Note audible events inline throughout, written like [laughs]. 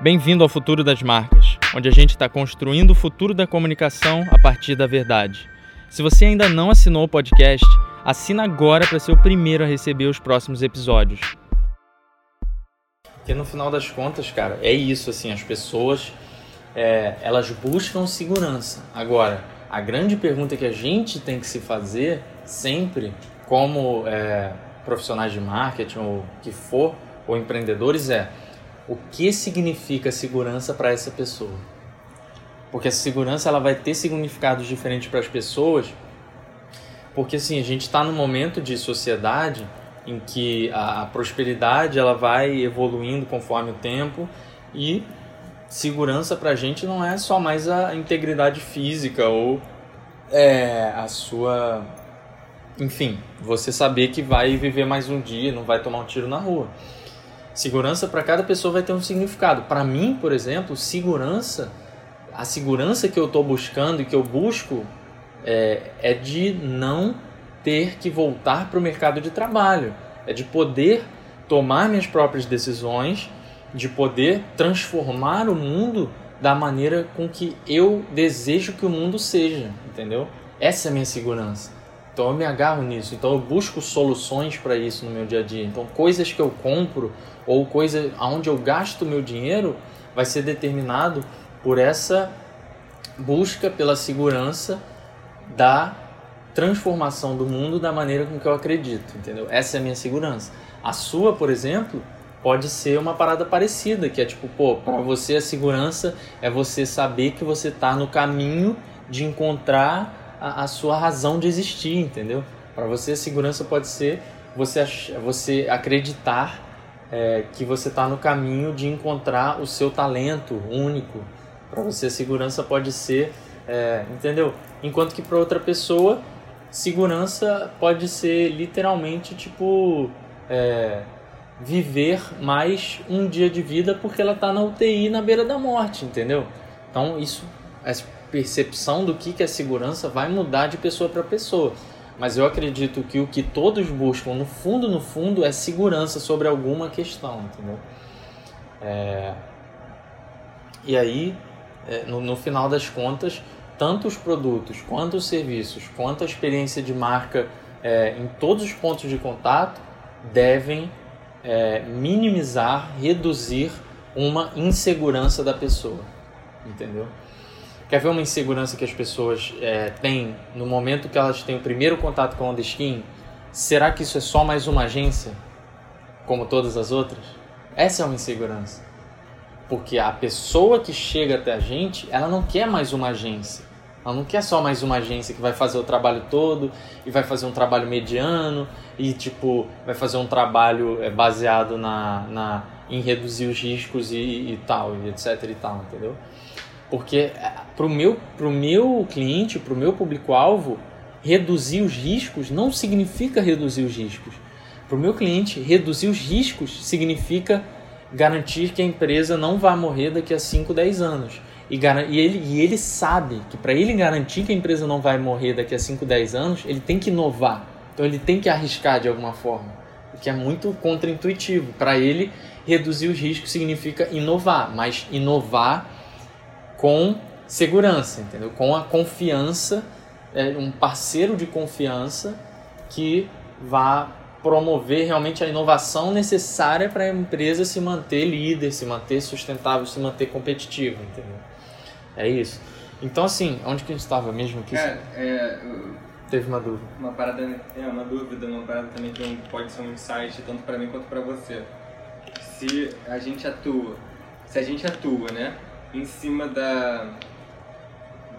Bem-vindo ao Futuro das Marcas, onde a gente está construindo o futuro da comunicação a partir da verdade. Se você ainda não assinou o podcast, assina agora para ser o primeiro a receber os próximos episódios. Porque no final das contas, cara, é isso assim, as pessoas é, elas buscam segurança. Agora, a grande pergunta que a gente tem que se fazer sempre, como é, profissionais de marketing ou que for, ou empreendedores, é o que significa segurança para essa pessoa. Porque a segurança ela vai ter significados diferentes para as pessoas, porque assim, a gente está num momento de sociedade em que a, a prosperidade ela vai evoluindo conforme o tempo e segurança para a gente não é só mais a integridade física ou é, a sua. Enfim, você saber que vai viver mais um dia, não vai tomar um tiro na rua. Segurança para cada pessoa vai ter um significado. Para mim, por exemplo, segurança, a segurança que eu estou buscando e que eu busco é, é de não ter que voltar para o mercado de trabalho, é de poder tomar minhas próprias decisões, de poder transformar o mundo da maneira com que eu desejo que o mundo seja, entendeu? Essa é a minha segurança. Então eu me agarro nisso, então eu busco soluções para isso no meu dia a dia. Então coisas que eu compro ou coisa aonde eu gasto meu dinheiro vai ser determinado por essa busca pela segurança da transformação do mundo da maneira com que eu acredito, entendeu? Essa é a minha segurança. A sua, por exemplo, pode ser uma parada parecida, que é tipo, pô, para você a segurança é você saber que você está no caminho de encontrar a, a sua razão de existir, entendeu? Para você, segurança pode ser você, você acreditar é, que você está no caminho de encontrar o seu talento único. Para você, segurança pode ser, é, entendeu? Enquanto que para outra pessoa, segurança pode ser literalmente tipo é, viver mais um dia de vida porque ela está na UTI na beira da morte, entendeu? Então, isso, percepção do que, que é segurança vai mudar de pessoa para pessoa. Mas eu acredito que o que todos buscam, no fundo, no fundo, é segurança sobre alguma questão, entendeu? É... E aí, é, no, no final das contas, tanto os produtos, quanto os serviços, quanto a experiência de marca é, em todos os pontos de contato devem é, minimizar, reduzir uma insegurança da pessoa, entendeu? Quer ver uma insegurança que as pessoas é, têm no momento que elas têm o primeiro contato com a Onda Skin? Será que isso é só mais uma agência, como todas as outras? Essa é uma insegurança. Porque a pessoa que chega até a gente, ela não quer mais uma agência. Ela não quer só mais uma agência que vai fazer o trabalho todo e vai fazer um trabalho mediano e tipo vai fazer um trabalho é, baseado na, na em reduzir os riscos e, e tal, e etc e tal, entendeu? Porque é, para o meu, pro meu cliente, para o meu público-alvo, reduzir os riscos não significa reduzir os riscos. Para o meu cliente, reduzir os riscos significa garantir que a empresa não vai morrer daqui a 5, 10 anos. E, e, ele, e ele sabe que para ele garantir que a empresa não vai morrer daqui a 5, 10 anos, ele tem que inovar. Então ele tem que arriscar de alguma forma. O que é muito contraintuitivo. Para ele, reduzir os riscos significa inovar, mas inovar com segurança, entendeu? Com a confiança, é, um parceiro de confiança que vá promover realmente a inovação necessária para a empresa se manter líder, se manter sustentável, se manter competitiva, entendeu? É isso. Então, assim, onde que a gente estava mesmo aqui? Cara, é, Teve uma dúvida. Uma parada, é uma dúvida, uma parada também que pode ser um insight tanto para mim quanto para você. Se a gente atua, se a gente atua, né, em cima da,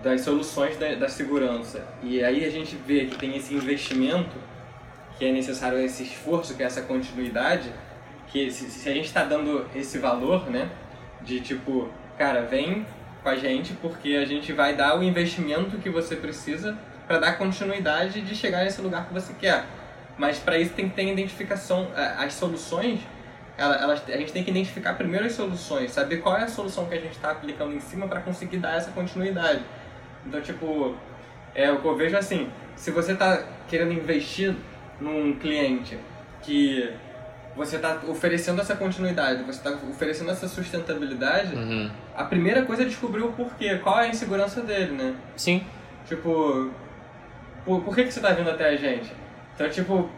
das soluções da, da segurança. E aí a gente vê que tem esse investimento, que é necessário esse esforço, que é essa continuidade, que se, se a gente está dando esse valor, né, de tipo, cara, vem com a gente porque a gente vai dar o investimento que você precisa para dar continuidade de chegar nesse lugar que você quer. Mas para isso tem que ter identificação, as soluções elas, a gente tem que identificar primeiro as soluções, saber qual é a solução que a gente está aplicando em cima para conseguir dar essa continuidade. Então, tipo, é o que eu vejo assim, se você está querendo investir num cliente que você está oferecendo essa continuidade, você está oferecendo essa sustentabilidade, Uhum. a primeira coisa é descobrir o porquê, qual é a insegurança dele, né? Sim. Tipo, por, por que, que você tá vindo até a gente? Então, tipo,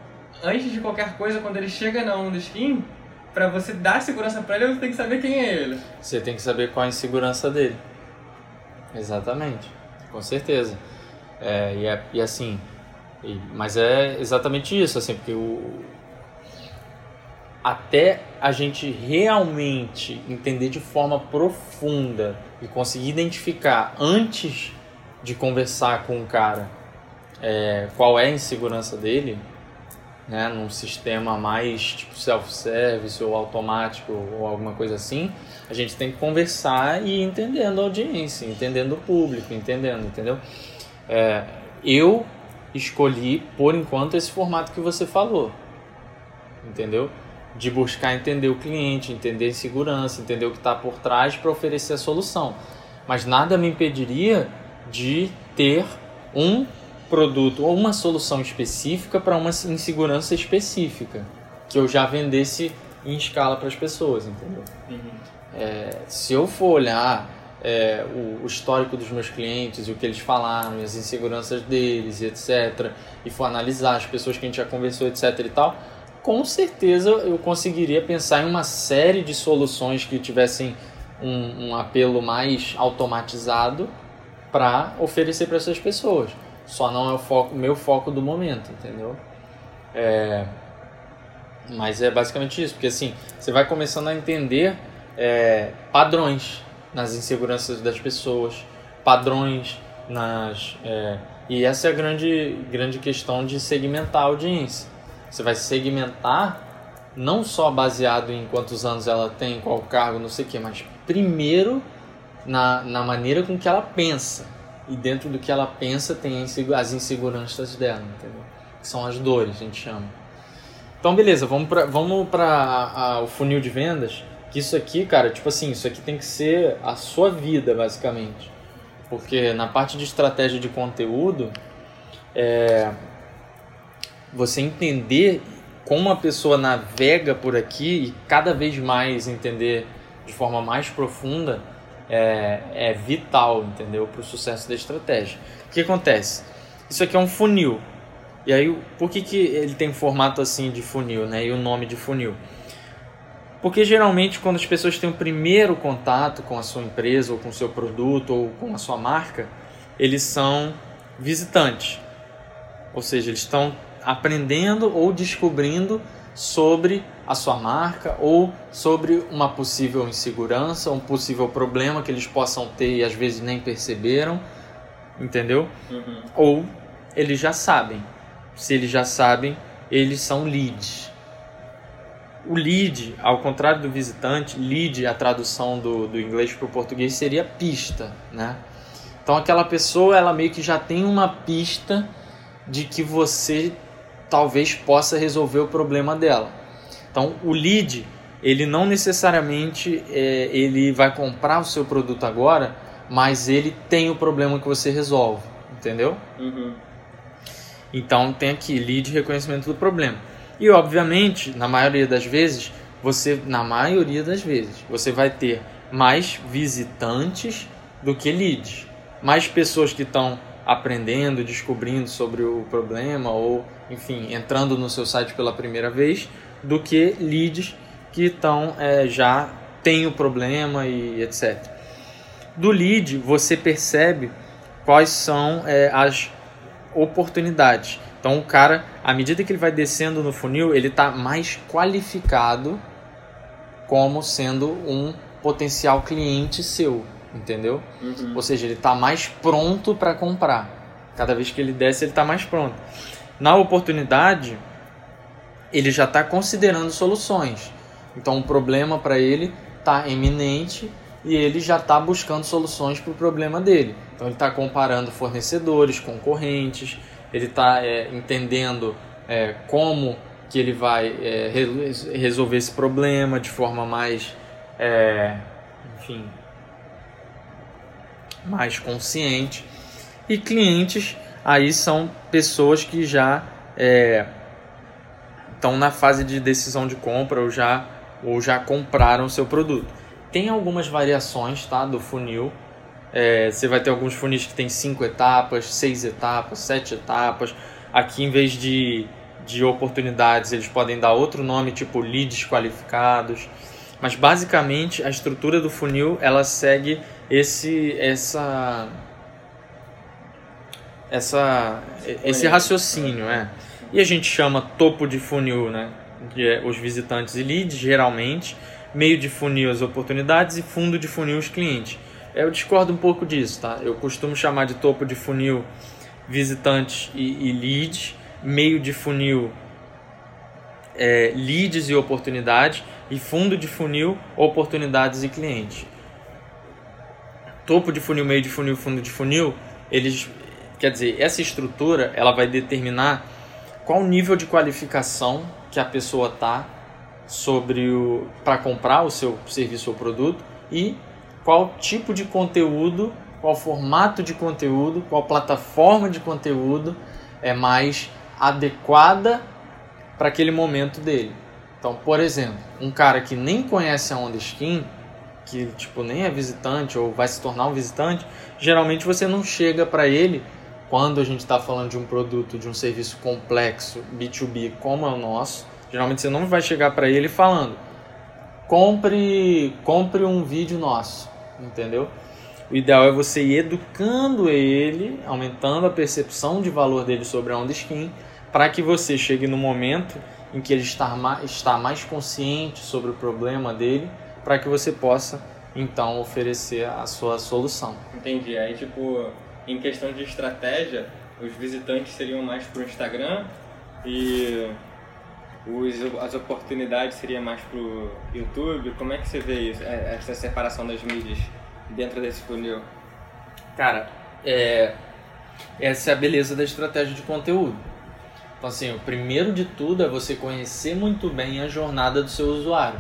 antes de qualquer coisa, quando ele chega na onda skin, pra você dar segurança pra ele, você tem que saber quem é ele. Você tem que saber qual a insegurança dele. Exatamente. Com certeza. É, e, é, e assim, e- mas é exatamente isso, assim, porque o, até a gente realmente entender de forma profunda e conseguir identificar antes de conversar com o cara é, qual é a insegurança dele, né, num sistema mais tipo self-service ou automático ou alguma coisa assim, a gente tem que conversar e ir entendendo a audiência, entendendo o público, entendendo, entendeu? É, eu escolhi, por enquanto, esse formato que você falou, entendeu? De buscar entender o cliente, entender segurança, entender o que está por trás para oferecer a solução. Mas nada me impediria de ter um produto ou uma solução específica para uma insegurança específica que eu já vendesse em escala para as pessoas, entendeu? É, se eu for olhar é, o, o histórico dos meus clientes e o que eles falaram, as inseguranças deles, etc., e for analisar as pessoas que a gente já conversou, etc. e tal, com certeza eu conseguiria pensar em uma série de soluções que tivessem um, um apelo mais automatizado para oferecer para essas pessoas. Só não é o foco, meu foco do momento, entendeu? É, mas é basicamente isso, porque assim, você vai começando a entender é, padrões nas inseguranças das pessoas, padrões nas. é, e essa é a grande, grande questão de segmentar a audiência. Você vai segmentar não só baseado em quantos anos ela tem, qual cargo, não sei o que, mas primeiro na, na maneira com que ela pensa. E dentro do que ela pensa tem as inseguranças dela, entendeu? Que são as dores, a gente chama. Então, beleza, vamos para vamos pra o funil de vendas. Que isso aqui, cara, tipo assim, isso aqui tem que ser a sua vida, basicamente. Porque na parte de estratégia de conteúdo, é, você entender como a pessoa navega por aqui e cada vez mais entender de forma mais profunda é, é vital, entendeu? Para o sucesso da estratégia. O que acontece? Isso aqui é um funil. E aí, por que, que ele tem formato assim de funil, né? E o nome de funil? Porque geralmente quando as pessoas têm o primeiro contato com a sua empresa ou com o seu produto ou com a sua marca, eles são visitantes. Ou seja, eles estão aprendendo ou descobrindo sobre a sua marca ou sobre uma possível insegurança, um possível problema que eles possam ter e às vezes nem perceberam, entendeu? Uhum. Ou eles já sabem. Se eles já sabem, eles são leads. O lead, ao contrário do visitante, lead, a tradução do, do inglês para o português seria pista, né? Então aquela pessoa, ela meio que já tem uma pista de que você talvez possa resolver o problema dela. Então o lead, ele não necessariamente é, ele vai comprar o seu produto agora, mas ele tem o problema que você resolve, entendeu? Uhum. Então tem aqui lead reconhecimento do problema. E obviamente, na maioria das vezes, você na maioria das vezes, você vai ter mais visitantes do que leads. Mais pessoas que estão aprendendo, descobrindo sobre o problema ou, enfim, entrando no seu site pela primeira vez, do que leads que estão é, já tem o problema e etc. Do lead você percebe quais são é, as oportunidades. Então o cara, à medida que ele vai descendo no funil, ele está mais qualificado como sendo um potencial cliente seu, entendeu? Uhum. Ou seja, ele está mais pronto para comprar. Cada vez que ele desce, ele está mais pronto. Na oportunidade, ele já está considerando soluções. Então o problema para ele está eminente e ele já está buscando soluções para o problema dele. Então ele está comparando fornecedores, concorrentes, ele está é, entendendo é, como que ele vai é, re resolver esse problema de forma mais, é, enfim, mais consciente. E clientes aí são pessoas que já é, estão na fase de decisão de compra ou já, ou já compraram o seu produto. Tem algumas variações tá, do funil. É, você vai ter alguns funis que tem cinco etapas, seis etapas, sete etapas. Aqui, em vez de, de oportunidades, eles podem dar outro nome, tipo leads qualificados. Mas basicamente a estrutura do funil ela segue esse essa essa esse raciocínio, é. E a gente chama topo de funil, né? É, os visitantes e leads, geralmente, meio de funil as oportunidades e fundo de funil os clientes. Eu discordo um pouco disso, tá? Eu costumo chamar de topo de funil visitantes e, e leads, meio de funil é, leads e oportunidades e fundo de funil oportunidades e clientes. Topo de funil, meio de funil, fundo de funil, eles, quer dizer, essa estrutura ela vai determinar qual o nível de qualificação que a pessoa tá sobre o para comprar o seu serviço ou produto e qual tipo de conteúdo, qual formato de conteúdo, qual plataforma de conteúdo é mais adequada para aquele momento dele. Então, por exemplo, um cara que nem conhece a Onda Skin, que tipo nem é visitante ou vai se tornar um visitante, geralmente você não chega para ele quando a gente está falando de um produto, de um serviço complexo B2B como é o nosso. Geralmente você não vai chegar para ele falando: compre, compre um vídeo nosso entendeu? O ideal é você ir educando ele, aumentando a percepção de valor dele sobre a onda skin, para que você chegue no momento em que ele está mais consciente sobre o problema dele, para que você possa então oferecer a sua solução. Entendi. Aí, tipo, em questão de estratégia, os visitantes seriam mais para o Instagram e os, as oportunidades seriam mais para o YouTube? Como é que você vê isso, é, essa separação das mídias dentro desse funil? Cara, é, essa é a beleza da estratégia de conteúdo. Então, assim, o primeiro de tudo é você conhecer muito bem a jornada do seu usuário.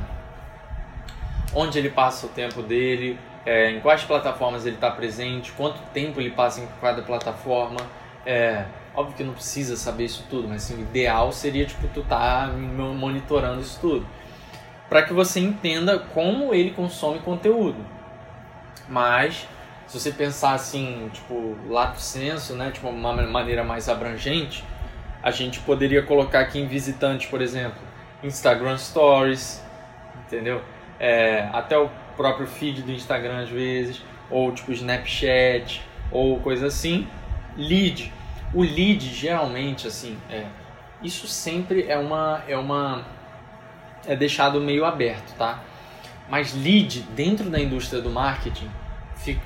Onde ele passa o tempo dele, é, em quais plataformas ele está presente, quanto tempo ele passa em cada plataforma. É, Óbvio que não precisa saber isso tudo, mas assim, o ideal seria tipo tu tá monitorando isso tudo, para que você entenda como ele consome conteúdo. Mas se você pensar assim, tipo, lato senso, né, tipo uma maneira mais abrangente, a gente poderia colocar aqui em visitante, por exemplo, Instagram Stories, entendeu? É, até o próprio feed do Instagram às vezes, ou tipo Snapchat, ou coisa assim. Lead, o lead geralmente assim, é, isso sempre é uma é uma é deixado meio aberto, tá? Mas lead dentro da indústria do marketing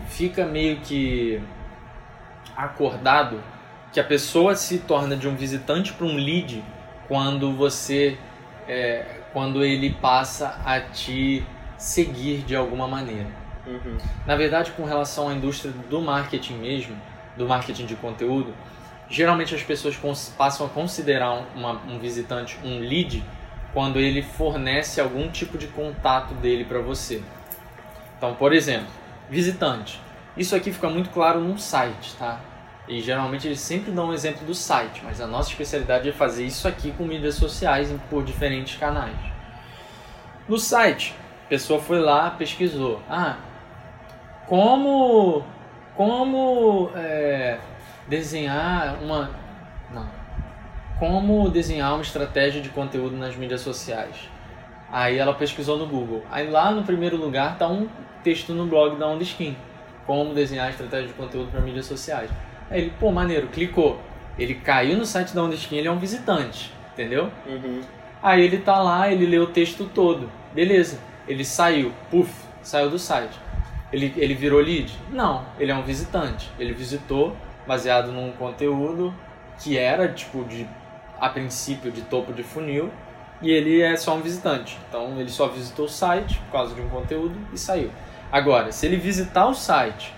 fica meio que acordado que a pessoa se torna de um visitante para um lead quando você é, quando ele passa a te seguir de alguma maneira. Uhum. Na verdade, com relação à indústria do marketing mesmo, do marketing de conteúdo, geralmente as pessoas passam a considerar uma, um visitante um lead quando ele fornece algum tipo de contato dele para você. Então, por exemplo, visitante. Isso aqui fica muito claro num site, tá? E geralmente eles sempre dão um exemplo do site, mas a nossa especialidade é fazer isso aqui com mídias sociais por diferentes canais. No site, a pessoa foi lá, pesquisou. Ah, como como é, desenhar uma. Não. Como desenhar uma estratégia de conteúdo nas mídias sociais. Aí ela pesquisou no Google. Aí lá no primeiro lugar está um texto no blog da Onda Skin. Como desenhar estratégia de conteúdo para mídias sociais. Aí ele, pô, maneiro, clicou. Ele caiu no site da Onda Skin, ele é um visitante, entendeu? Uhum. Aí ele tá lá, ele lê o texto todo. Beleza. Ele saiu, puf, saiu do site. Ele, ele virou lead? Não, ele é um visitante. Ele visitou, baseado num conteúdo que era tipo de a princípio de topo de funil e ele é só um visitante. Então ele só visitou o site por causa de um conteúdo e saiu. Agora, se ele visitar o site,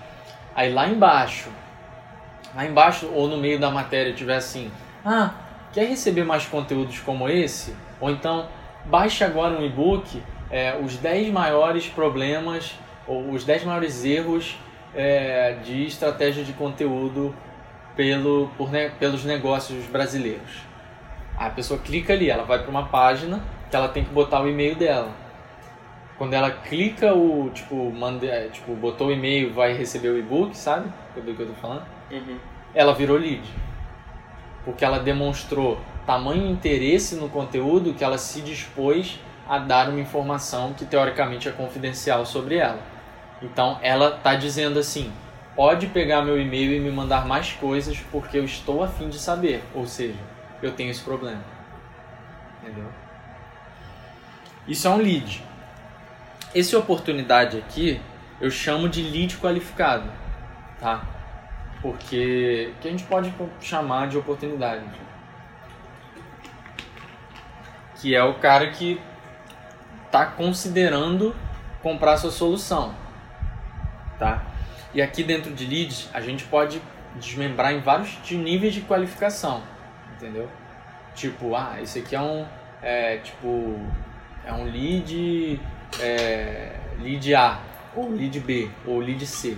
aí lá embaixo, lá embaixo ou no meio da matéria tiver assim, ah, quer receber mais conteúdos como esse? Ou então baixe agora um e-book, é, os 10 maiores problemas ou os 10 maiores erros é, de estratégia de conteúdo pelo, por, pelos negócios brasileiros. A pessoa clica ali, ela vai para uma página que ela tem que botar o e-mail dela. Quando ela clica o, tipo, manda, é, tipo botou o e-mail, vai receber o e-book, sabe? Do que eu tô falando? Uhum. Ela virou lead. Porque ela demonstrou tamanho interesse no conteúdo que ela se dispôs a dar uma informação que teoricamente é confidencial sobre ela. Então ela está dizendo assim: pode pegar meu e-mail e me mandar mais coisas porque eu estou afim de saber. Ou seja, eu tenho esse problema. Entendeu? Isso é um lead. Essa oportunidade aqui eu chamo de lead qualificado, tá? Porque que a gente pode chamar de oportunidade. Que é o cara que está considerando comprar sua solução, tá? E aqui dentro de leads a gente pode desmembrar em vários níveis de qualificação, entendeu? Tipo, ah, esse aqui é um, é, tipo, é um lead, é, lead A, ou lead B, ou lead C,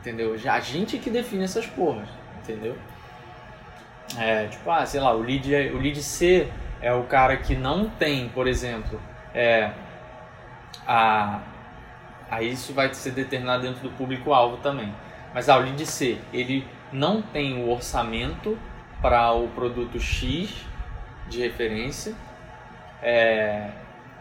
entendeu? A gente que define essas porras, entendeu? É, tipo, ah, sei lá, o lead, o lead C é o cara que não tem, por exemplo, é, a, aí isso vai ser determinado dentro do público-alvo também. Mas ah, o lead C, ele não tem o orçamento para o produto X de referência, é,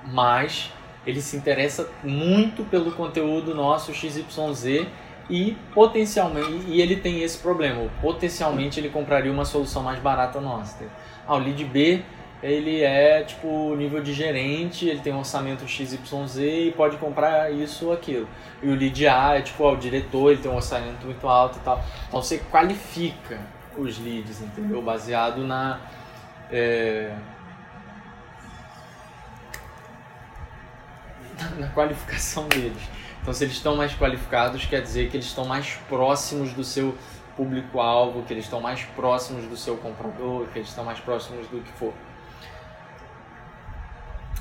mas ele se interessa muito pelo conteúdo nosso XYZ e potencialmente e ele tem esse problema. Potencialmente ele compraria uma solução mais barata nossa. Ah, o lead B ele é tipo nível de gerente, ele tem um orçamento XYZ e pode comprar isso ou aquilo. E o lead A é tipo ó, o diretor, ele tem um orçamento muito alto e tal. Então você qualifica os leads, entendeu? Baseado na. É, [laughs] na qualificação deles. Então, se eles estão mais qualificados, quer dizer que eles estão mais próximos do seu público-alvo, que eles estão mais próximos do seu comprador, que eles estão mais próximos do que for.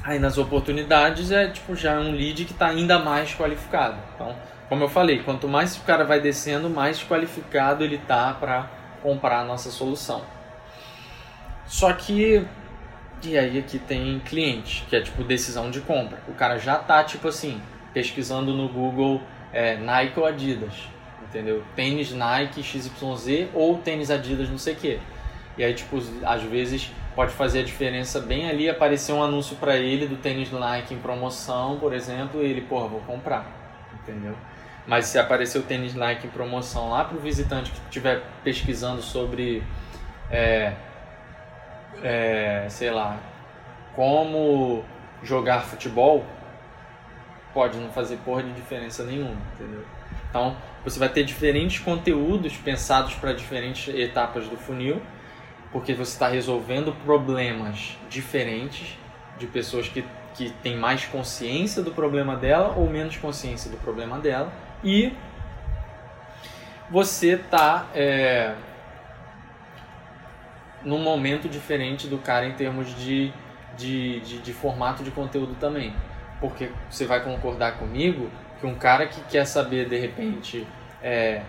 Aí nas oportunidades é tipo já um lead que está ainda mais qualificado. Então, como eu falei, quanto mais o cara vai descendo, mais qualificado ele tá para comprar a nossa solução. Só que e aí aqui tem cliente, que é tipo decisão de compra. O cara já tá tipo assim, pesquisando no Google é, Nike ou Adidas, entendeu? Tênis Nike XYZ ou tênis Adidas não sei o que. E aí tipo, às vezes pode fazer a diferença bem ali, aparecer um anúncio para ele do tênis Nike em promoção, por exemplo, e ele, porra, vou comprar, entendeu? Mas se aparecer o tênis Nike em promoção lá para o visitante que estiver pesquisando sobre, é, é, sei lá, como jogar futebol, pode não fazer porra de diferença nenhuma, entendeu? Então, você vai ter diferentes conteúdos pensados para diferentes etapas do funil porque você está resolvendo problemas diferentes de pessoas que, que têm mais consciência do problema dela ou menos consciência do problema dela e você está é, num momento diferente do cara em termos de, de, de, de formato de conteúdo também. Porque você vai concordar comigo que um cara que quer saber de repente é,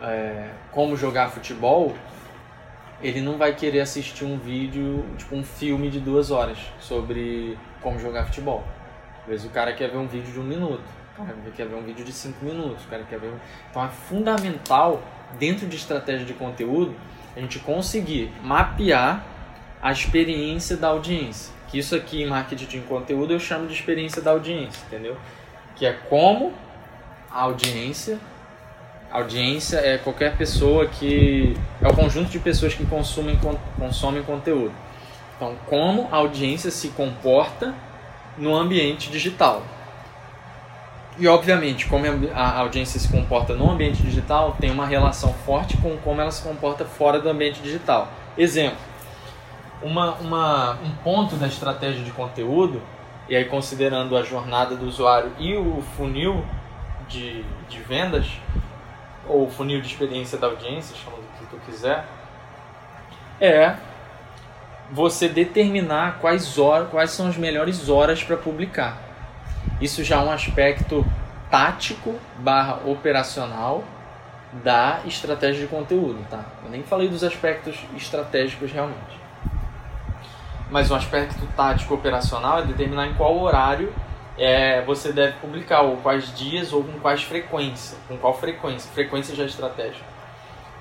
é, como jogar futebol ele não vai querer assistir um vídeo, tipo um filme de duas horas sobre como jogar futebol. Às vezes o cara quer ver um vídeo de um minuto, o cara quer ver um vídeo de cinco minutos, o cara quer ver. Então é fundamental, dentro de estratégia de conteúdo, a gente conseguir mapear a experiência da audiência. Que isso aqui em marketing de conteúdo eu chamo de experiência da audiência, entendeu? Que é como a audiência Audiência é qualquer pessoa que. É o conjunto de pessoas que consumem, consomem conteúdo. Então, como a audiência se comporta no ambiente digital. E, obviamente, como a audiência se comporta no ambiente digital, tem uma relação forte com como ela se comporta fora do ambiente digital. Exemplo: uma, uma, um ponto da estratégia de conteúdo, e aí considerando a jornada do usuário e o funil de, de vendas, ou funil de experiência da audiência, chama do que tu quiser, é você determinar quais, horas, quais são as melhores horas para publicar. Isso já é um aspecto tático barra operacional da estratégia de conteúdo, tá? Eu nem falei dos aspectos estratégicos realmente. mas um aspecto tático operacional é determinar em qual horário é, você deve publicar, ou quais dias, ou com quais frequência. Com qual frequência? Frequência já é estratégia.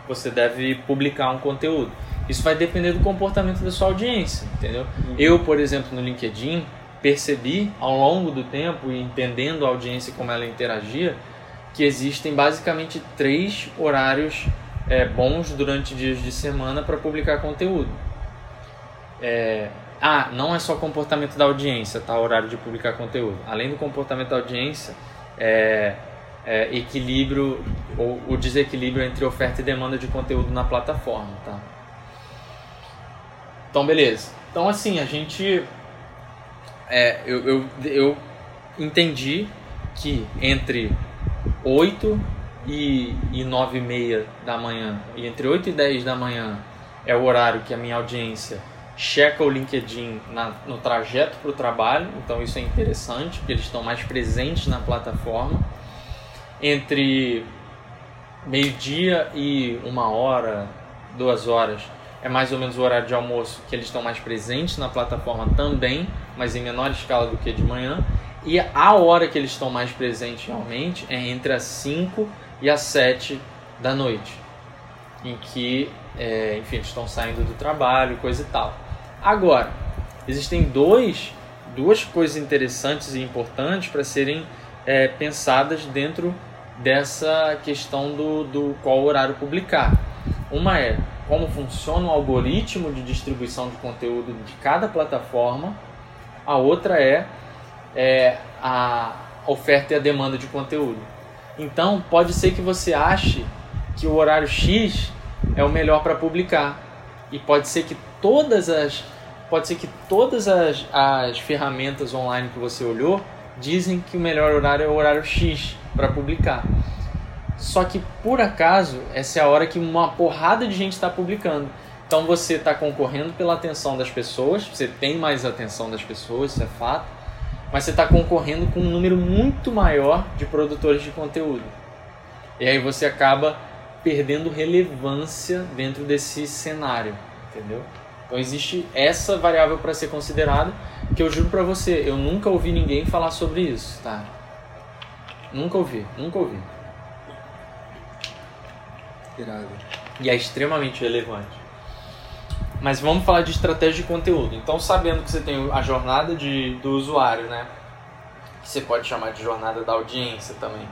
Você deve publicar um conteúdo. Isso vai depender do comportamento da sua audiência, entendeu? Uhum. Eu, por exemplo, no LinkedIn, percebi ao longo do tempo e entendendo a audiência como ela interagia, que existem basicamente três horários é, bons durante dias de semana para publicar conteúdo. É, ah, não é só comportamento da audiência, tá? O horário de publicar conteúdo. Além do comportamento da audiência, é, é, equilíbrio ou o desequilíbrio entre oferta e demanda de conteúdo na plataforma, tá? Então, beleza. Então, assim, a gente. É, eu, eu, eu entendi que entre 8 e, e 9 e meia da manhã e entre 8 e 10 da manhã é o horário que a minha audiência checa o LinkedIn na, no trajeto para o trabalho, então isso é interessante, porque eles estão mais presentes na plataforma. Entre meio-dia e uma hora, duas horas, é mais ou menos o horário de almoço que eles estão mais presentes na plataforma também, mas em menor escala do que de manhã. E a hora que eles estão mais presentes realmente é entre as 5 e as 7 da noite, em que, é, enfim, eles estão saindo do trabalho, coisa e tal. Agora, existem dois, duas coisas interessantes e importantes para serem é, pensadas dentro dessa questão do, do qual horário publicar. Uma é como funciona o algoritmo de distribuição de conteúdo de cada plataforma, a outra é, é a oferta e a demanda de conteúdo. Então, pode ser que você ache que o horário X é o melhor para publicar, e pode ser que todas as pode ser que todas as, as ferramentas online que você olhou dizem que o melhor horário é o horário X para publicar. Só que por acaso essa é a hora que uma porrada de gente está publicando. Então você está concorrendo pela atenção das pessoas, você tem mais atenção das pessoas, isso é fato, mas você está concorrendo com um número muito maior de produtores de conteúdo. E aí você acaba perdendo relevância dentro desse cenário, entendeu? Então existe essa variável para ser considerada, que eu juro para você, eu nunca ouvi ninguém falar sobre isso, tá? Nunca ouvi, nunca ouvi. Irado. E é extremamente relevante. Mas vamos falar de estratégia de conteúdo. Então, sabendo que você tem a jornada de, do usuário, né? Que você pode chamar de jornada da audiência também.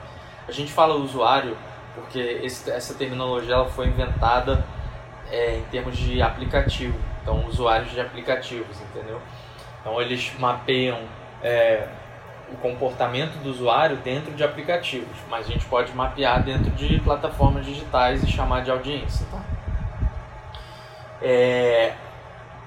A gente fala usuário porque esse, essa terminologia ela foi inventada é, em termos de aplicativo. Então, usuários de aplicativos, entendeu? Então, eles mapeiam é, o comportamento do usuário dentro de aplicativos, mas a gente pode mapear dentro de plataformas digitais e chamar de audiência, tá? É,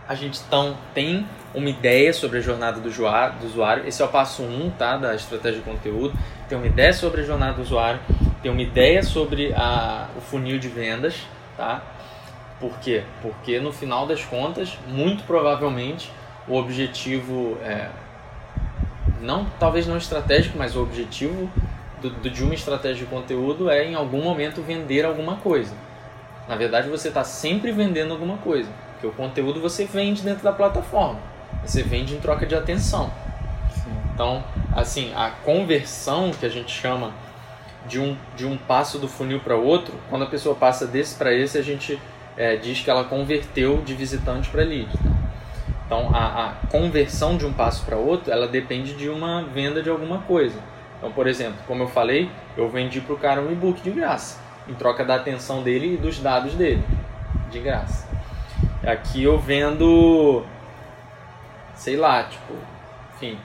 a gente então tem uma ideia sobre a jornada do usuário, do usuário. Esse é o passo 1 um, tá, da estratégia de conteúdo. Tem uma ideia sobre a jornada do usuário, tem uma ideia sobre a, o funil de vendas, tá? Por quê? Porque no final das contas, muito provavelmente, o objetivo é, não talvez não estratégico, mas o objetivo do, do, de uma estratégia de conteúdo é em algum momento vender alguma coisa. Na verdade, você está sempre vendendo alguma coisa, porque o conteúdo você vende dentro da plataforma, você vende em troca de atenção. Sim. Então, assim, a conversão que a gente chama de um, de um passo do funil para outro, quando a pessoa passa desse para esse, a gente é, diz que ela converteu de visitante para lead. Tá? Então, a, a, conversão de um passo para outro, ela depende de uma venda de alguma coisa. Então, por exemplo, como eu falei, eu vendi para o cara um e-book de graça, em troca da atenção dele e dos dados dele, de graça. Aqui eu vendo, sei lá, tipo, enfim,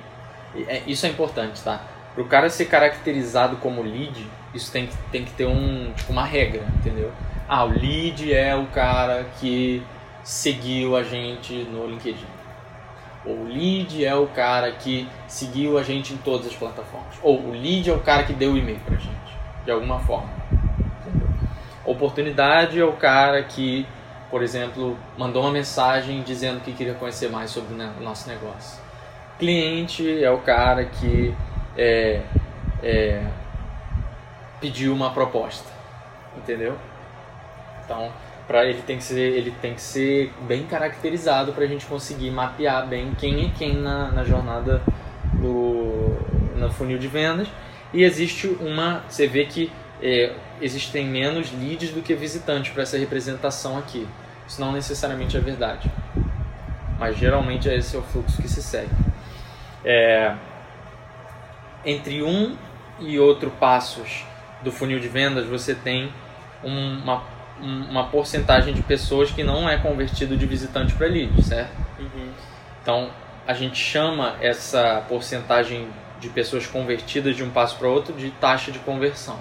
é, isso é importante, tá? Para o cara ser caracterizado como lead, isso tem que, tem que ter um, tipo, uma regra, entendeu? Ah, o lead é o cara que seguiu a gente no LinkedIn. Ou o lead é o cara que seguiu a gente em todas as plataformas. Ou o lead é o cara que deu o e-mail pra gente, de alguma forma. Entendeu? Oportunidade é o cara que, por exemplo, mandou uma mensagem dizendo que queria conhecer mais sobre o nosso negócio. Cliente é o cara que é, é, pediu uma proposta. Entendeu? Então, para ele tem que ser ele tem que ser bem caracterizado para a gente conseguir mapear bem quem é quem na, na jornada do no funil de vendas. E existe uma você vê que é, existem menos leads do que visitantes para essa representação aqui. Isso não necessariamente é verdade. Mas geralmente esse é o fluxo que se segue. É, entre um e outro passos do funil de vendas você tem uma uma porcentagem de pessoas que não é convertido de visitante para lead, certo? Uhum. Então, a gente chama essa porcentagem de pessoas convertidas de um passo para outro de taxa de conversão.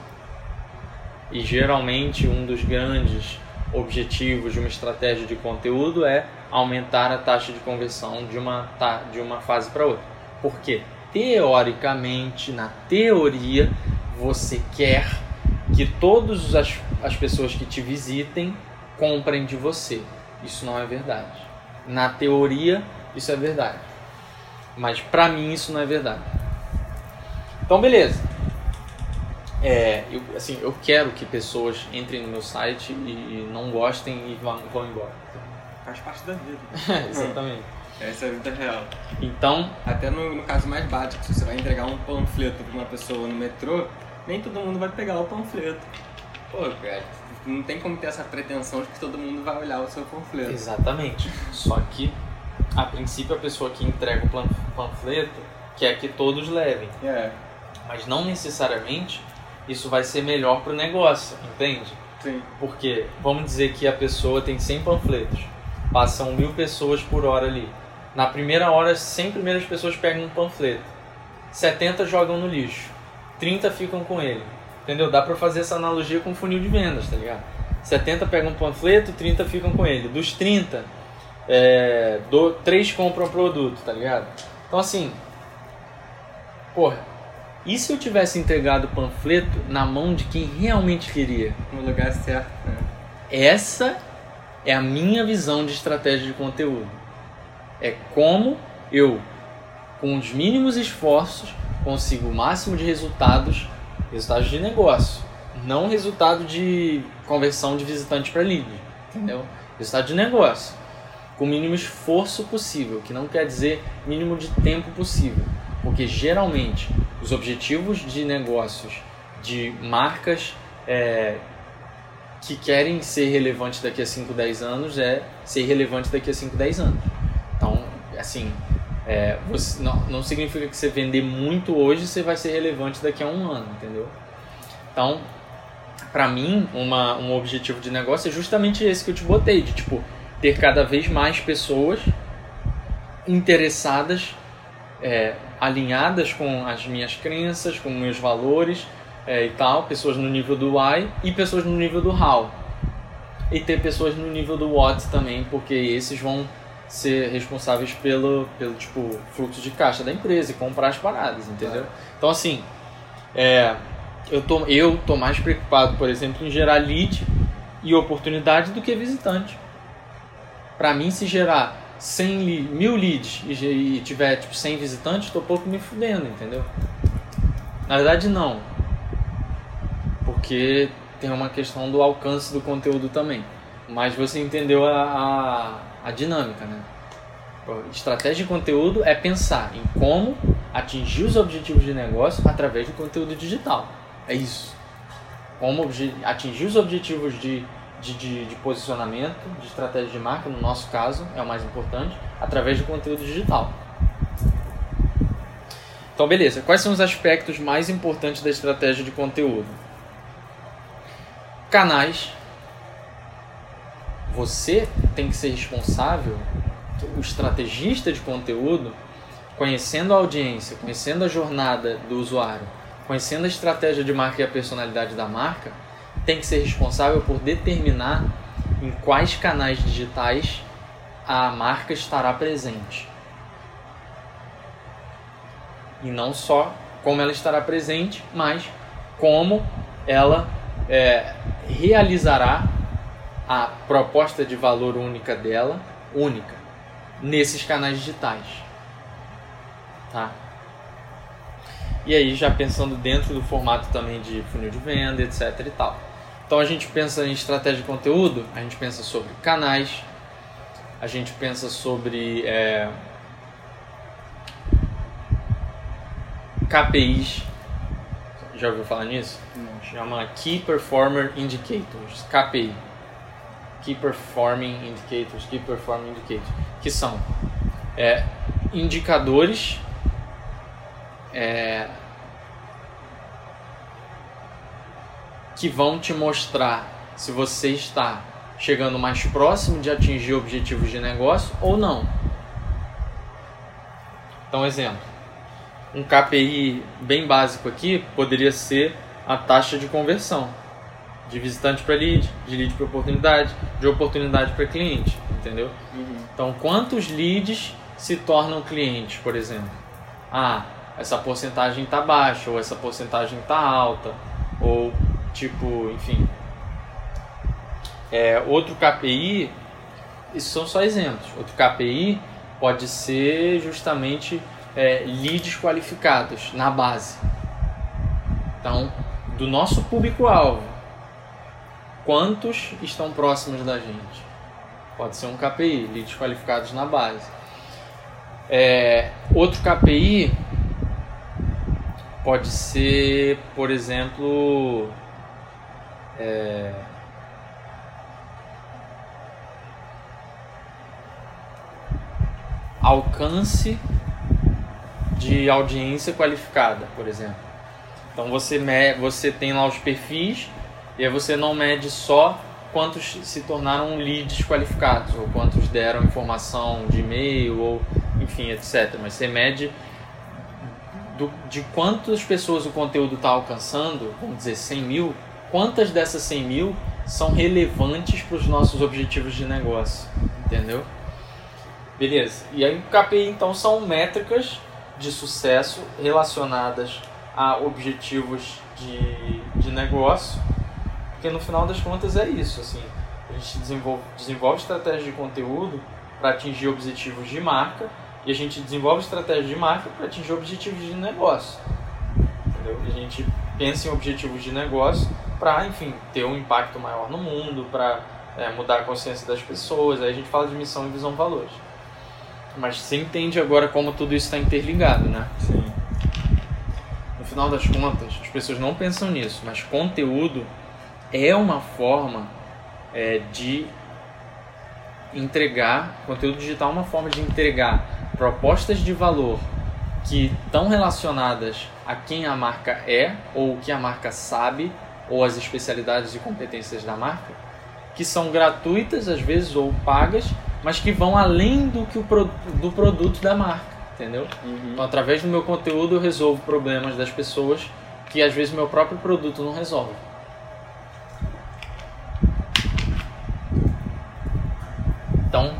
E geralmente um dos grandes objetivos de uma estratégia de conteúdo é aumentar a taxa de conversão de uma, de uma fase para outra. Porque teoricamente, na teoria, você quer que todas as, as pessoas que te visitem comprem de você. Isso não é verdade. Na teoria, isso é verdade. Mas para mim, isso não é verdade. Então, beleza. É, eu, assim, eu quero que pessoas entrem no meu site e, não gostem e vão, vão embora. Faz parte da vida. [laughs] Exatamente. Essa é a vida real. Então. Até no, no caso mais básico, se você vai entregar um panfleto para uma pessoa no metrô, nem todo mundo vai pegar o panfleto. Pô, cara, não tem como ter essa pretensão de que todo mundo vai olhar o seu panfleto. Exatamente. Só que, a princípio, a pessoa que entrega o panfleto quer que todos levem. É. Mas não necessariamente isso vai ser melhor para o negócio, entende? Sim. Porque, vamos dizer que a pessoa tem 100 panfletos, passam mil pessoas por hora ali. Na primeira hora, 100 primeiras pessoas pegam um panfleto, 70 jogam no lixo. 30 ficam com ele. Entendeu? Dá pra fazer essa analogia com funil de vendas, tá ligado? 70 pegam um panfleto, 30 ficam com ele. Dos 30, é, do, 3 compram o produto, tá ligado? Então assim, porra, e se eu tivesse entregado o panfleto na mão de quem realmente queria? No lugar certo, né? Essa é a minha visão de estratégia de conteúdo. É como eu, com os mínimos esforços, consigo o máximo de resultados, resultados de negócio, não resultado de conversão de visitante para lead, entendeu? Resultado de negócio, com o mínimo esforço possível, que não quer dizer mínimo de tempo possível, porque geralmente os objetivos de negócios de marcas é, que querem ser relevantes daqui a 5, 10 anos é ser relevante daqui a 5, 10 anos. Então, assim, é, você, não, não significa que você vender muito hoje você vai ser relevante daqui a um ano, entendeu? Então, para mim, uma, um objetivo de negócio é justamente esse que eu te botei, de tipo, ter cada vez mais pessoas interessadas, é, alinhadas com as minhas crenças, com meus valores é, e tal, pessoas no nível do why e pessoas no nível do how. E ter pessoas no nível do what também, porque esses vão ser responsáveis pelo, pelo tipo, fluxo de caixa da empresa e comprar as paradas, entendeu? Então, assim, é, eu, tô, eu tô mais preocupado, por exemplo, em gerar lead e oportunidade do que visitante. Para mim, se gerar 100 lead, mil leads e, e tiver tipo 100 visitantes, estou pouco me fudendo, entendeu? Na verdade, não. Porque tem uma questão do alcance do conteúdo também. Mas você entendeu a, a a dinâmica, né? Estratégia de conteúdo é pensar em como atingir os objetivos de negócio através do conteúdo digital. É isso. Como atingir os objetivos de, de, de, de posicionamento, de estratégia de marca, no nosso caso, é o mais importante, através do conteúdo digital. Então, beleza. Quais são os aspectos mais importantes da estratégia de conteúdo? Canais você tem que ser responsável, o estrategista de conteúdo, conhecendo a audiência, conhecendo a jornada do usuário, conhecendo a estratégia de marca e a personalidade da marca, tem que ser responsável por determinar em quais canais digitais a marca estará presente. E não só como ela estará presente, mas como ela é, realizará a proposta de valor única dela, única, nesses canais digitais. Tá? E aí já pensando dentro do formato também de funil de venda, etc e tal. Então a gente pensa em estratégia de conteúdo, a gente pensa sobre canais, a gente pensa sobre é, KPIs. Já ouviu falar nisso? Não. Chama Key Performer Indicators, KPI. Key Performing Indicators, Key Performing Indicators, que são é, indicadores é, que vão te mostrar se você está chegando mais próximo de atingir objetivos de negócio ou não. Então, exemplo, um KPI bem básico aqui poderia ser a taxa de conversão de visitante para lead, de lead para oportunidade, de oportunidade para cliente, entendeu? Uhum. Então, quantos leads se tornam clientes, por exemplo? Ah, essa porcentagem está baixa, ou essa porcentagem está alta, ou tipo, enfim. É, outro KPI, isso são só exemplos. Outro KPI pode ser justamente é, leads qualificados na base. Então, do nosso público-alvo, quantos estão próximos da gente? Pode ser um KPI, leads qualificados na base. É, outro KPI pode ser, por exemplo, é, alcance de audiência qualificada, por exemplo. Então você, você tem lá os perfis e aí você não mede só quantos se tornaram leads qualificados ou quantos deram informação de e-mail ou enfim, etc. Mas você mede do, de quantas pessoas o conteúdo está alcançando, vamos dizer 100 mil, quantas dessas 100 mil são relevantes para os nossos objetivos de negócio, entendeu? Beleza. E aí o KPI então são métricas de sucesso relacionadas a objetivos de, de negócio, porque no final das contas é isso, assim, a gente desenvolve, desenvolve estratégia de conteúdo para atingir objetivos de marca e a gente desenvolve estratégia de marca para atingir objetivos de negócio, entendeu? E a gente pensa em objetivos de negócio para, enfim, ter um impacto maior no mundo, para é, mudar a consciência das pessoas. Aí a gente fala de missão e visão valores. Mas você entende agora como tudo isso está interligado, né? Sim. No final das contas, as pessoas não pensam nisso, mas conteúdo é uma forma é, de entregar, conteúdo digital é uma forma de entregar propostas de valor que estão relacionadas a quem a marca é ou o que a marca sabe ou as especialidades e competências da marca, que são gratuitas às vezes ou pagas, mas que vão além do que o pro, do produto da marca, entendeu? Uhum. Então, através do meu conteúdo eu resolvo problemas das pessoas que às vezes o meu próprio produto não resolve. Então,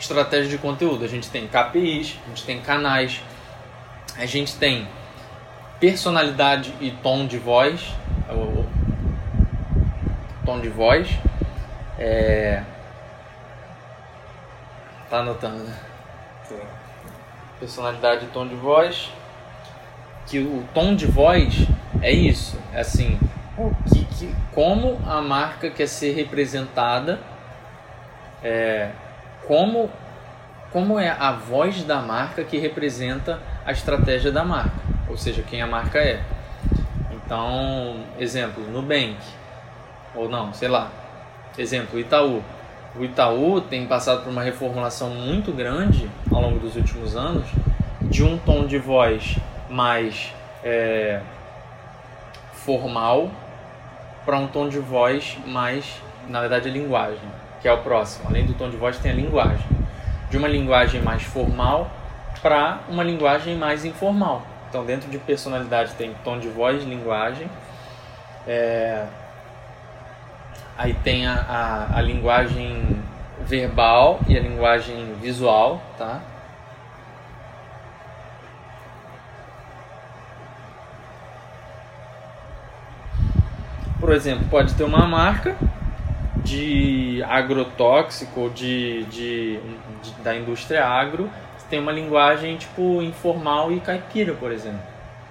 estratégia de conteúdo, a gente tem KPIs, a gente tem canais, a gente tem personalidade e tom de voz, o tom de voz, é... tá anotando, né? Personalidade e tom de voz, que o tom de voz é isso, é assim, o que, que, como a marca quer ser representada, é, como como é a voz da marca que representa a estratégia da marca, ou seja, quem a marca é. Então, exemplo, Nubank, ou não, sei lá. Exemplo, Itaú. O Itaú tem passado por uma reformulação muito grande ao longo dos últimos anos, de um tom de voz mais é, formal para um tom de voz mais, na verdade, linguagem, que é o próximo. Além do tom de voz, tem a linguagem. De uma linguagem mais formal para uma linguagem mais informal. Então, dentro de personalidade tem tom de voz, linguagem. É... Aí tem a, a, a linguagem verbal e a linguagem visual, tá? Por exemplo, pode ter uma marca de agrotóxico, de, de, de, da indústria agro, tem uma linguagem tipo informal e caipira, por exemplo,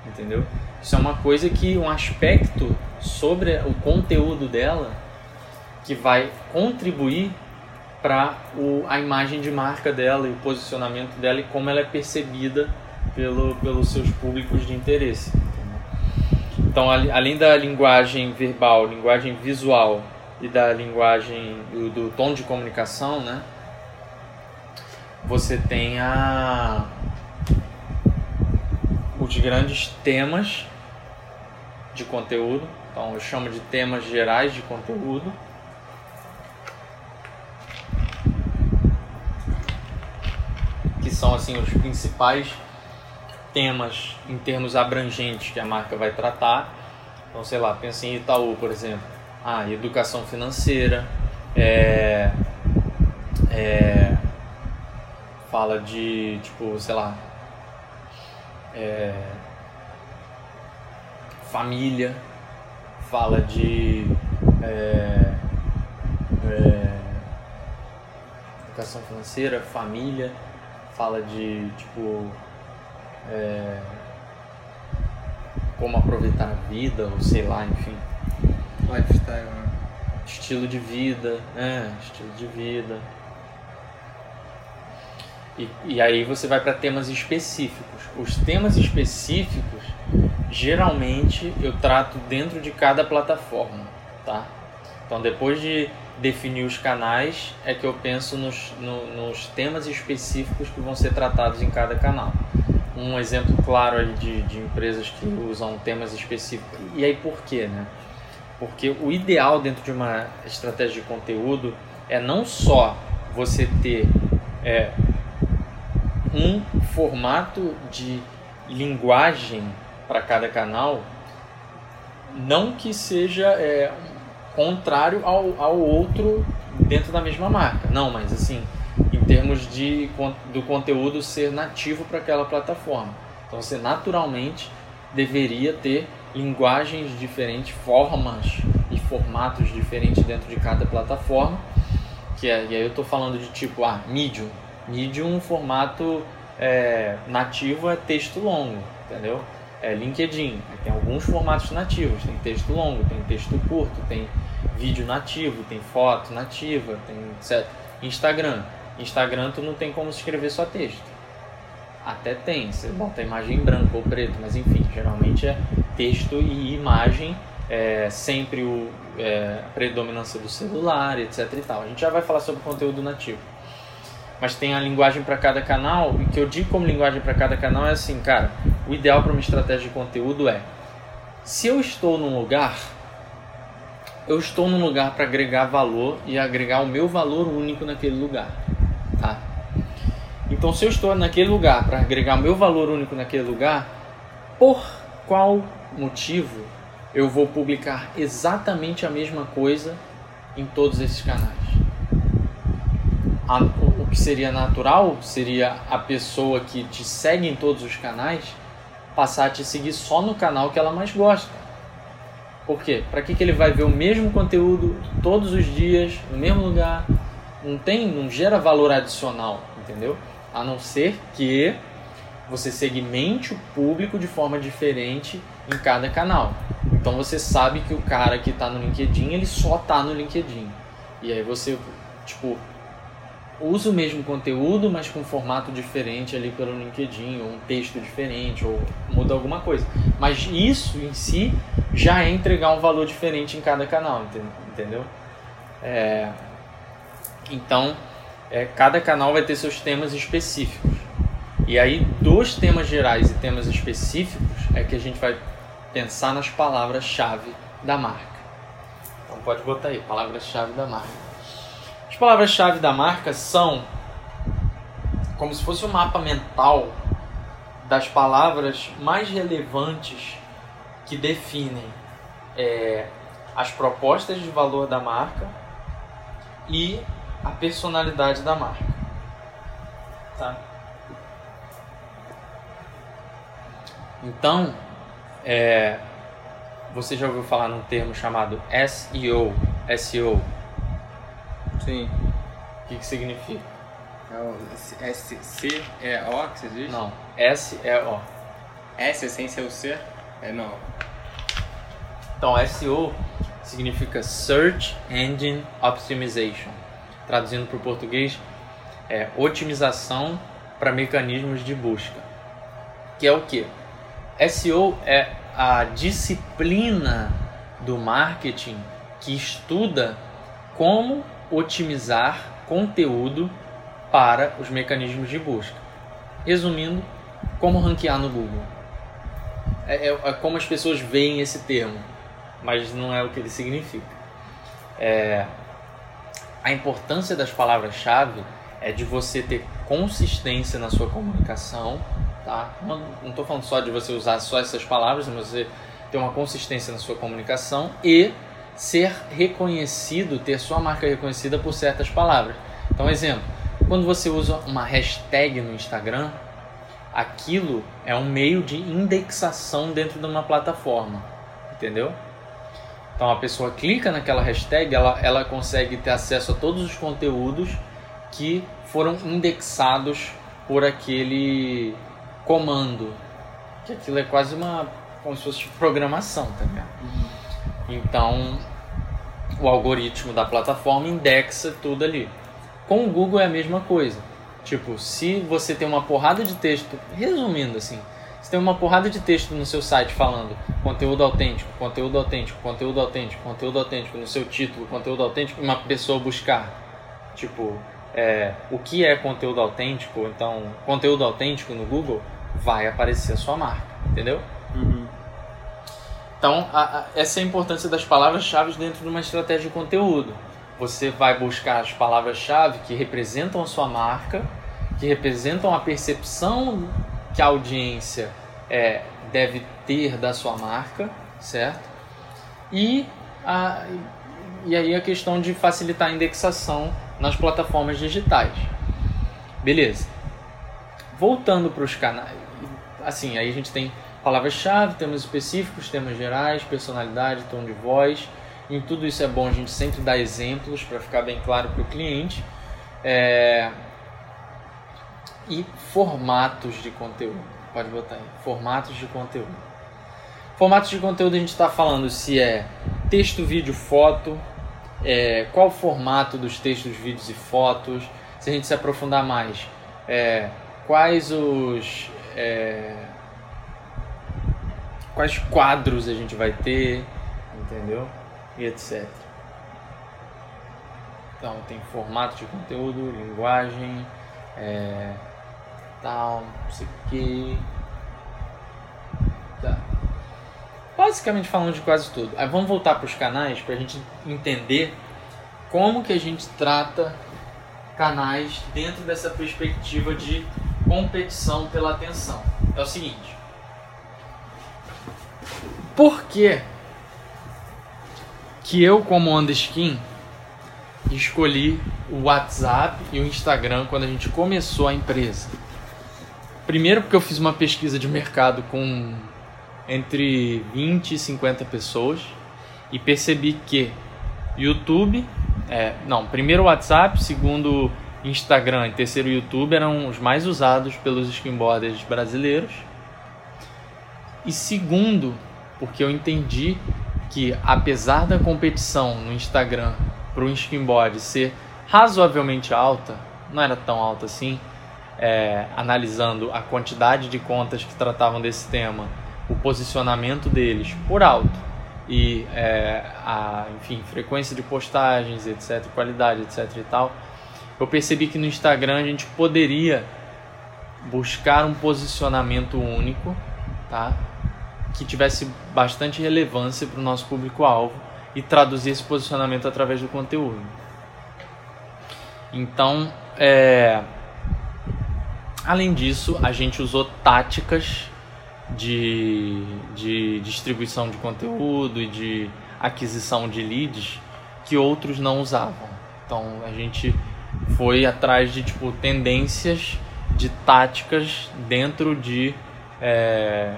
entendeu? Isso é uma coisa que um aspecto sobre o conteúdo dela que vai contribuir para a imagem de marca dela e o posicionamento dela e como ela é percebida pelo, pelos seus públicos de interesse. Então, além da linguagem verbal, linguagem visual e da linguagem do, do tom de comunicação, né? Você tem a os grandes temas de conteúdo. Então, eu chamo de temas gerais de conteúdo. Que são assim os principais temas em termos abrangentes que a marca vai tratar. Então, sei lá, pensa em Itaú, por exemplo. Ah, educação financeira, é, é, fala de, tipo, sei lá, é, família, fala de é, é, educação financeira, família, fala de, tipo, é, como aproveitar a vida, ou sei lá, enfim. Lifestyle, né? Estilo de vida, né? Estilo de vida. E, e aí você vai para temas específicos. Os temas específicos, geralmente, eu trato dentro de cada plataforma, tá? Então, depois de definir os canais, é que eu penso nos, no, nos temas específicos que vão ser tratados em cada canal um exemplo claro de, de empresas que usam temas específicos. E aí por quê, né? Porque o ideal dentro de uma estratégia de conteúdo é não só você ter é, um formato de linguagem para cada canal, não que seja é, contrário ao, ao outro dentro da mesma marca. Não, mas assim, em termos de, do conteúdo ser nativo para aquela plataforma. Então você naturalmente deveria ter linguagens diferentes, formas e formatos diferentes dentro de cada plataforma. Que é, e aí eu estou falando de tipo, ah, Medium. Medium, formato é, nativo é texto longo, entendeu? É LinkedIn, tem alguns formatos nativos, tem texto longo, tem texto curto, tem vídeo nativo, tem foto nativa, tem etc. Instagram, Instagram tu não tem como escrever só texto. Até tem, você bota imagem em branco ou preto, mas enfim, geralmente é texto e imagem, é, sempre o, é, a predominância do celular, etc e tal. A gente já vai falar sobre conteúdo nativo. Mas tem a linguagem para cada canal, e que eu digo como linguagem para cada canal é assim, cara, o ideal para uma estratégia de conteúdo é se eu estou num lugar, eu estou num lugar para agregar valor e agregar o meu valor único naquele lugar. Tá? Então, se eu estou naquele lugar para agregar meu valor único naquele lugar, por qual motivo eu vou publicar exatamente a mesma coisa em todos esses canais? o que seria natural seria a pessoa que te segue em todos os canais passar a te seguir só no canal que ela mais gosta. Por quê? Para que, que ele vai ver o mesmo conteúdo todos os dias, no mesmo lugar, não tem, não gera valor adicional, entendeu? A não ser que você segmente o público de forma diferente em cada canal. Então você sabe que o cara que está no LinkedIn, ele só está no LinkedIn. E aí você, tipo, usa o mesmo conteúdo, mas com um formato diferente ali pelo LinkedIn, ou um texto diferente, ou muda alguma coisa. Mas isso em si já é entregar um valor diferente em cada canal, entendeu? É, então, é, cada canal vai ter seus temas específicos. E aí, dos temas gerais e temas específicos, é que a gente vai pensar nas palavras-chave da marca. Então, pode botar aí, palavras-chave da marca. As palavras-chave da marca são como se fosse um mapa mental das palavras mais relevantes que definem é, as propostas de valor da marca e a personalidade da marca. Tá? Então, é, você já ouviu falar num termo chamado SEO? SEO? Sim. O que, que significa? É o S-C-E-O que você diz? Não, S-E-O. S sem ser o C? É não. Então, SEO significa Search Engine Optimization. Traduzindo para o português, é otimização para mecanismos de busca. Que é o que? SEO é a disciplina do marketing que estuda como otimizar conteúdo para os mecanismos de busca. Resumindo, como ranquear no Google. É, é, é, como as pessoas veem esse termo, mas não é o que ele significa. É, a importância das palavras-chave é de você ter consistência na sua comunicação, tá? Não estou falando só de você usar só essas palavras, mas você ter uma consistência na sua comunicação e ser reconhecido, ter sua marca reconhecida por certas palavras. Então, exemplo, quando você usa uma hashtag no Instagram, aquilo é um meio de indexação dentro de uma plataforma, entendeu? Então a pessoa clica naquela hashtag, ela, ela consegue ter acesso a todos os conteúdos que foram indexados por aquele comando. Que aquilo é quase uma. como se fosse programação, tá ligado? Uhum. Então o algoritmo da plataforma indexa tudo ali. Com o Google é a mesma coisa. Tipo, se você tem uma porrada de texto, resumindo assim, você tem uma porrada de texto no seu site falando conteúdo autêntico, conteúdo autêntico, conteúdo autêntico, conteúdo autêntico, no seu título, conteúdo autêntico, uma pessoa buscar, tipo, é, o que é conteúdo autêntico, então, conteúdo autêntico no Google, vai aparecer a sua marca, entendeu? Uhum. Então, a, a, essa é a importância das palavras-chave dentro de uma estratégia de conteúdo você vai buscar as palavras-chave que representam a sua marca, que representam a percepção que a audiência é, deve ter da sua marca, certo? E, a, e aí a questão de facilitar a indexação nas plataformas digitais. Beleza. Voltando para os canais, assim, aí a gente tem palavras-chave, temas específicos, temas gerais, personalidade, tom de voz em tudo isso é bom a gente sempre dar exemplos para ficar bem claro para o cliente. É... E formatos de conteúdo. Pode botar aí. Formatos de conteúdo. Formatos de conteúdo a gente está falando se é texto, vídeo, foto, é, qual o formato dos textos, vídeos e fotos. Se a gente se aprofundar mais, é, quais os. É, quais quadros a gente vai ter, entendeu? e etc. Então tem formato de conteúdo, linguagem, é, tal, não sei o que. Basicamente falando de quase tudo. Aí vamos voltar para os canais para a gente entender como que a gente trata canais dentro dessa perspectiva de competição pela atenção. É o seguinte. Por que que eu, como Skin, escolhi o WhatsApp e o Instagram quando a gente começou a empresa. Primeiro porque eu fiz uma pesquisa de mercado com entre 20 e 50 pessoas e percebi que YouTube, é, não, primeiro WhatsApp, segundo Instagram e terceiro YouTube eram os mais usados pelos skimboarders brasileiros. E segundo, porque eu entendi que apesar da competição no Instagram para o skinboard ser razoavelmente alta, não era tão alta assim, é, analisando a quantidade de contas que tratavam desse tema, o posicionamento deles por alto e é, a enfim frequência de postagens, etc, qualidade, etc e tal, eu percebi que no Instagram a gente poderia buscar um posicionamento único, tá? que tivesse bastante relevância para o nosso público-alvo e traduzir esse posicionamento através do conteúdo. Então, é... além disso, a gente usou táticas de, de distribuição de conteúdo e de aquisição de leads que outros não usavam. Então, a gente foi atrás de tipo tendências de táticas dentro de é,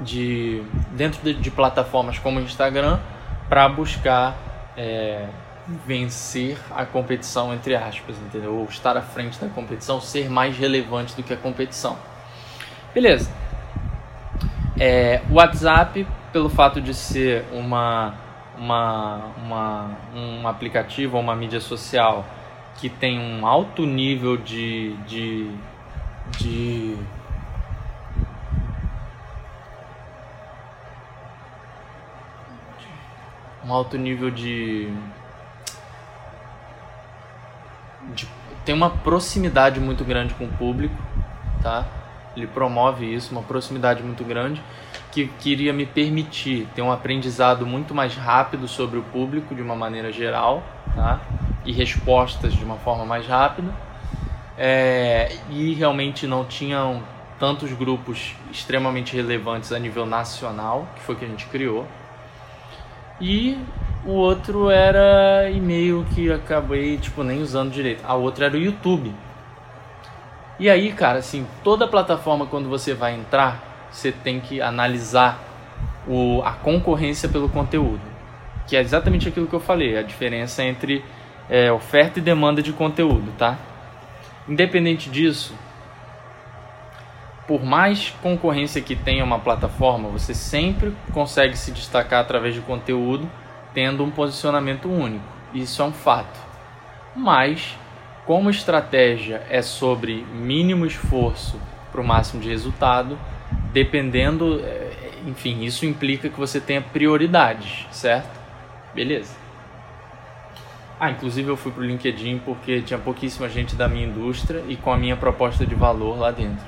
de dentro de, de plataformas como Instagram para buscar é, vencer a competição, entre aspas, entendeu? Ou estar à frente da competição, ser mais relevante do que a competição. Beleza. É, o WhatsApp, pelo fato de ser uma, uma, uma, um aplicativo ou uma mídia social que tem um alto nível de, de, de um alto nível de, de tem uma proximidade muito grande com o público, tá? Ele promove isso, uma proximidade muito grande que queria me permitir ter um aprendizado muito mais rápido sobre o público de uma maneira geral, tá? E respostas de uma forma mais rápida. É, e realmente não tinham tantos grupos extremamente relevantes a nível nacional, que foi que a gente criou. E o outro era e-mail que acabei, tipo, nem usando direito. A outra era o YouTube. E aí, cara, assim, toda plataforma quando você vai entrar, você tem que analisar o, a concorrência pelo conteúdo. Que é exatamente aquilo que eu falei, a diferença entre é, oferta e demanda de conteúdo, tá? Independente disso, por mais concorrência que tenha uma plataforma, você sempre consegue se destacar através de conteúdo, tendo um posicionamento único. Isso é um fato. Mas, como estratégia é sobre mínimo esforço para o máximo de resultado, dependendo, é, enfim, isso implica que você tenha prioridades, certo? Beleza. Ah, inclusive eu fui para o LinkedIn porque tinha pouquíssima gente da minha indústria e com a minha proposta de valor lá dentro.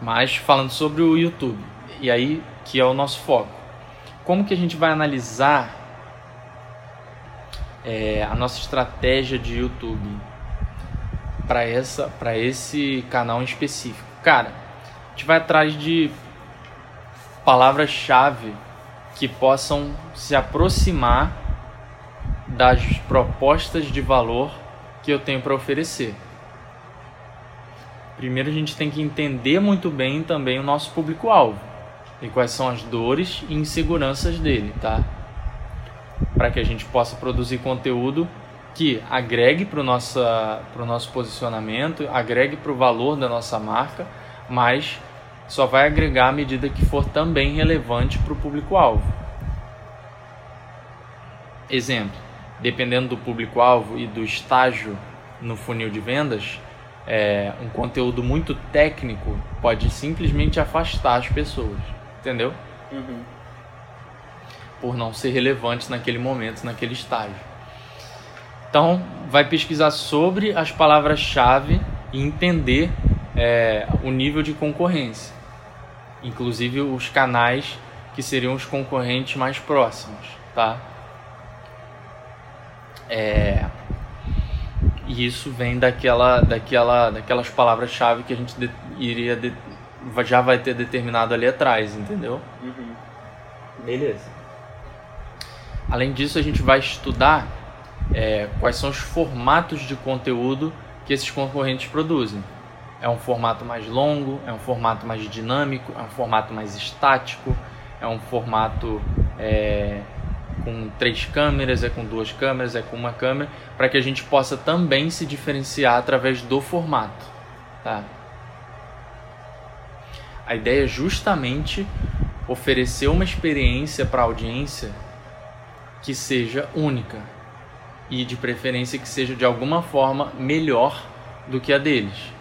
Mas falando sobre o YouTube, e aí que é o nosso foco. Como que a gente vai analisar é, a nossa estratégia de YouTube para essa para esse canal em específico? Cara, a gente vai atrás de palavras-chave que possam se aproximar das propostas de valor que eu tenho para oferecer primeiro a gente tem que entender muito bem também o nosso público-alvo e quais são as dores e inseguranças dele, tá? Para que a gente possa produzir conteúdo que agregue para o nosso posicionamento, agregue para o valor da nossa marca, mas só vai agregar à medida que for também relevante para o público-alvo. Exemplo: dependendo do público-alvo e do estágio no funil de vendas, é, um conteúdo muito técnico pode simplesmente afastar as pessoas, entendeu? Uhum. Por não ser relevante naquele momento, naquele estágio. Então, vai pesquisar sobre as palavras-chave e entender é, o nível de concorrência, inclusive os canais que seriam os concorrentes mais próximos, tá? É, e isso vem daquela, daquela, daquelas palavras-chave que a gente de, iria de, já vai ter determinado ali atrás, entendeu? Uhum. Beleza. Além disso, a gente vai estudar é, quais são os formatos de conteúdo que esses concorrentes produzem. É um formato mais longo, é um formato mais dinâmico, é um formato mais estático, é um formato é, com três câmeras, é com duas câmeras, é com uma câmera, para que a gente possa também se diferenciar através do formato. Tá? A ideia é justamente oferecer uma experiência para a audiência que seja única e de preferência que seja de alguma forma melhor do que a deles.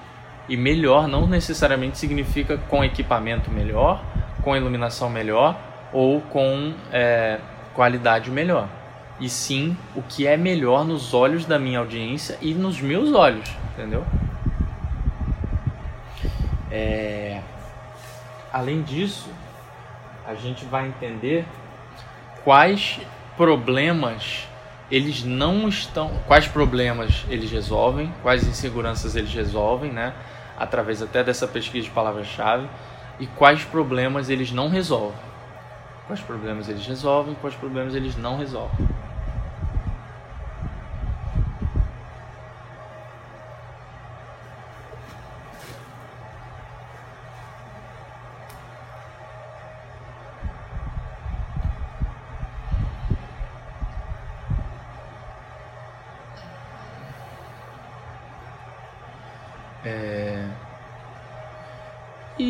E melhor não necessariamente significa com equipamento melhor, com iluminação melhor ou com é, qualidade melhor. E sim o que é melhor nos olhos da minha audiência e nos meus olhos, entendeu? É... Além disso, a gente vai entender quais problemas eles não estão, quais problemas eles resolvem, quais inseguranças eles resolvem, né? Através até dessa pesquisa de palavra-chave e quais problemas eles não resolvem. Quais problemas eles resolvem, quais problemas eles não resolvem.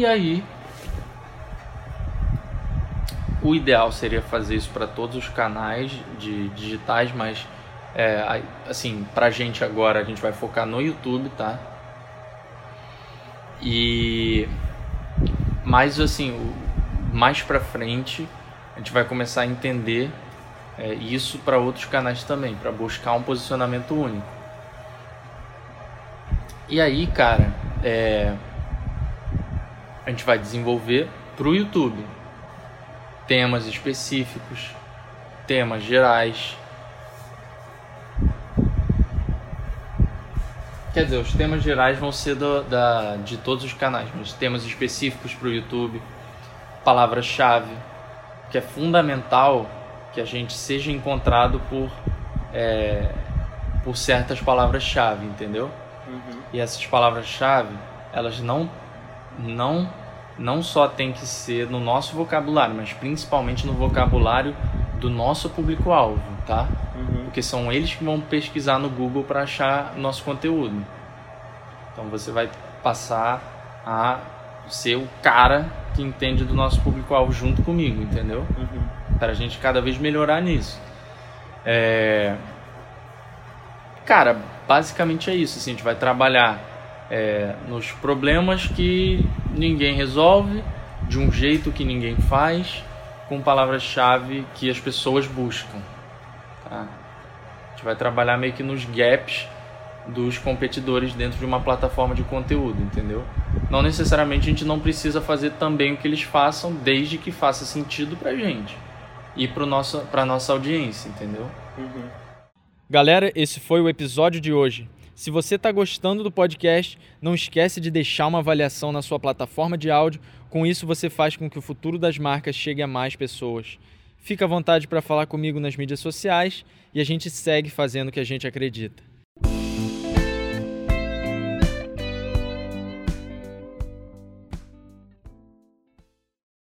Aí, o ideal seria fazer isso para todos os canais de digitais, mas é, assim, pra gente agora a gente vai focar no YouTube, tá? E mais assim, mais pra frente a gente vai começar a entender é, isso para outros canais também, para buscar um posicionamento único. E aí, cara, é, a gente vai desenvolver para o YouTube temas específicos, temas gerais. Quer dizer, os temas gerais vão ser do, da, de todos os canais, mas temas específicos para o YouTube, palavra-chave, que é fundamental que a gente seja encontrado por, é, por certas palavras-chave, entendeu? Uhum. E essas palavras-chave, elas não, não não só tem que ser no nosso vocabulário, mas principalmente no vocabulário do nosso público-alvo, tá? Uhum. Porque são eles que vão pesquisar no Google para achar nosso conteúdo. Então você vai passar a ser o cara que entende do nosso público-alvo junto comigo, entendeu? Uhum. Para a gente cada vez melhorar nisso. É... Cara, basicamente é isso. Assim, a gente vai trabalhar é, nos problemas que ninguém resolve, de um jeito que ninguém faz, com palavras-chave que as pessoas buscam. Tá? A gente vai trabalhar meio que nos gaps dos competidores dentro de uma plataforma de conteúdo, entendeu? Não necessariamente a gente não precisa fazer também o que eles façam, desde que faça sentido pra gente e para nossa, pra nossa audiência, entendeu? Uhum. Galera, esse foi o episódio de hoje. Se você está gostando do podcast, não esquece de deixar uma avaliação na sua plataforma de áudio. Com isso, você faz com que o futuro das marcas chegue a mais pessoas. Fica à vontade para falar comigo nas mídias sociais e a gente segue fazendo o que a gente acredita.